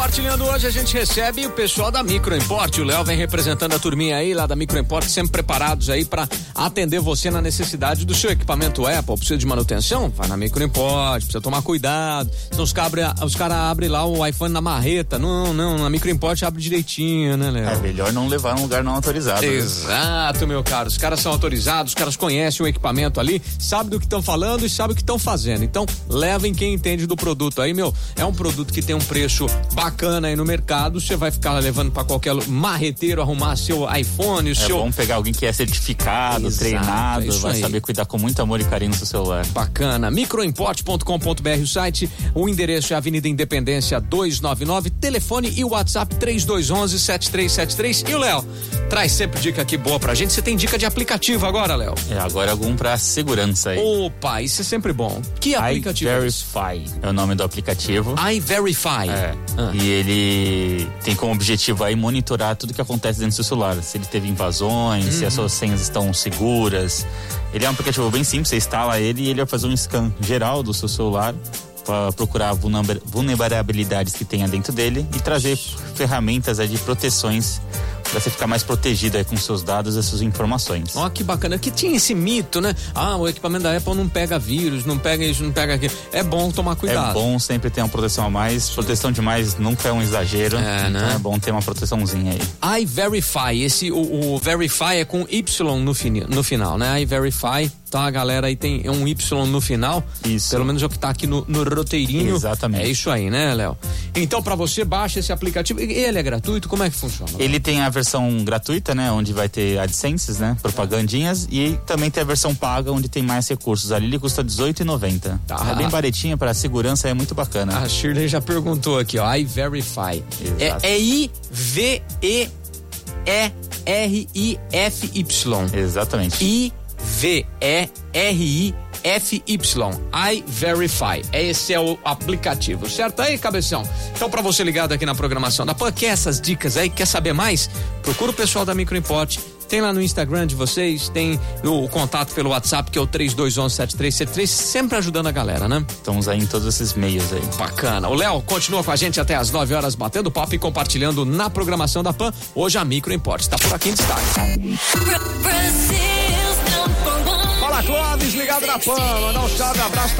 compartilhando hoje, a gente recebe o pessoal da Microimport. O Léo vem representando a turminha aí lá da Microimport, sempre preparados aí para atender você na necessidade do seu equipamento Apple. Precisa de manutenção? Vai na Microimport, precisa tomar cuidado. Senão os caras os cara abrem lá o iPhone na marreta. Não, não, na Microimport abre direitinho, né, Léo? É melhor não levar num lugar não autorizado. Né? Exato, meu caro. Os caras são autorizados, os caras conhecem o equipamento ali, sabem do que estão falando e sabem o que estão fazendo. Então, levem quem entende do produto aí, meu. É um produto que tem um preço bacana aí no mercado, você vai ficar levando para qualquer marreteiro arrumar seu iPhone, o é seu. É bom pegar alguém que é certificado, Exato, treinado, é vai aí. saber cuidar com muito amor e carinho do seu celular. Bacana. Microimport.com.br o site, o endereço é Avenida Independência 299, telefone e WhatsApp 3211 7373. E o Léo, traz sempre dica aqui boa pra gente. Você tem dica de aplicativo agora, Léo? É, agora algum pra segurança aí. Opa, isso é sempre bom. Que aplicativo? iVerify é o nome do aplicativo. iVerify. É. Ah. E ele tem como objetivo aí monitorar tudo que acontece dentro do seu celular. Se ele teve invasões, uhum. se as uhum. suas senhas estão seguras. Ele é um aplicativo bem simples, você instala ele e ele vai fazer um scan geral do seu celular para procurar vulnerabilidades que tenha dentro dele e trazer ferramentas de proteções para você ficar mais protegido aí com seus dados e suas informações. Ó, oh, que bacana. Que tinha esse mito, né? Ah, o equipamento da Apple não pega vírus, não pega isso, não pega aquilo. É bom tomar cuidado. É bom sempre ter uma proteção a mais. Proteção demais nunca é um exagero. É, então né? é bom ter uma proteçãozinha aí. iVerify, esse o, o Verify é com Y no, fini, no final, né? iVerify então a galera aí tem um Y no final. Isso. Pelo menos é o que tá aqui no, no roteirinho. Exatamente. É isso aí, né, Léo? Então, para você, baixa esse aplicativo. Ele é gratuito? Como é que funciona? Ele tem a versão gratuita, né? Onde vai ter AdSenses, né? Propagandinhas. E também tem a versão paga, onde tem mais recursos. Ali ele custa R$18,90. Tá. É bem baratinho para segurança, é muito bacana. A Shirley já perguntou aqui, ó. iVerify. Exato. É, é I-V-E-R-I-F-Y. Exatamente. I V-E-R-I FY, iVerify. Esse é o aplicativo, certo aí, cabeção? Então, para você ligado aqui na programação da PAN, quer essas dicas aí, quer saber mais? Procura o pessoal da Microimport. Tem lá no Instagram de vocês, tem o, contato pelo WhatsApp, que é o 3211-7373, sempre ajudando a galera, né? Estamos aí em todos esses meios aí. Bacana. O Léo continua com a gente até as 9 horas, batendo papo e compartilhando na programação da PAN. Hoje a Microimport está por aqui em destaque. Clóvis ligado na PAN. Mandar um salve, abraço pra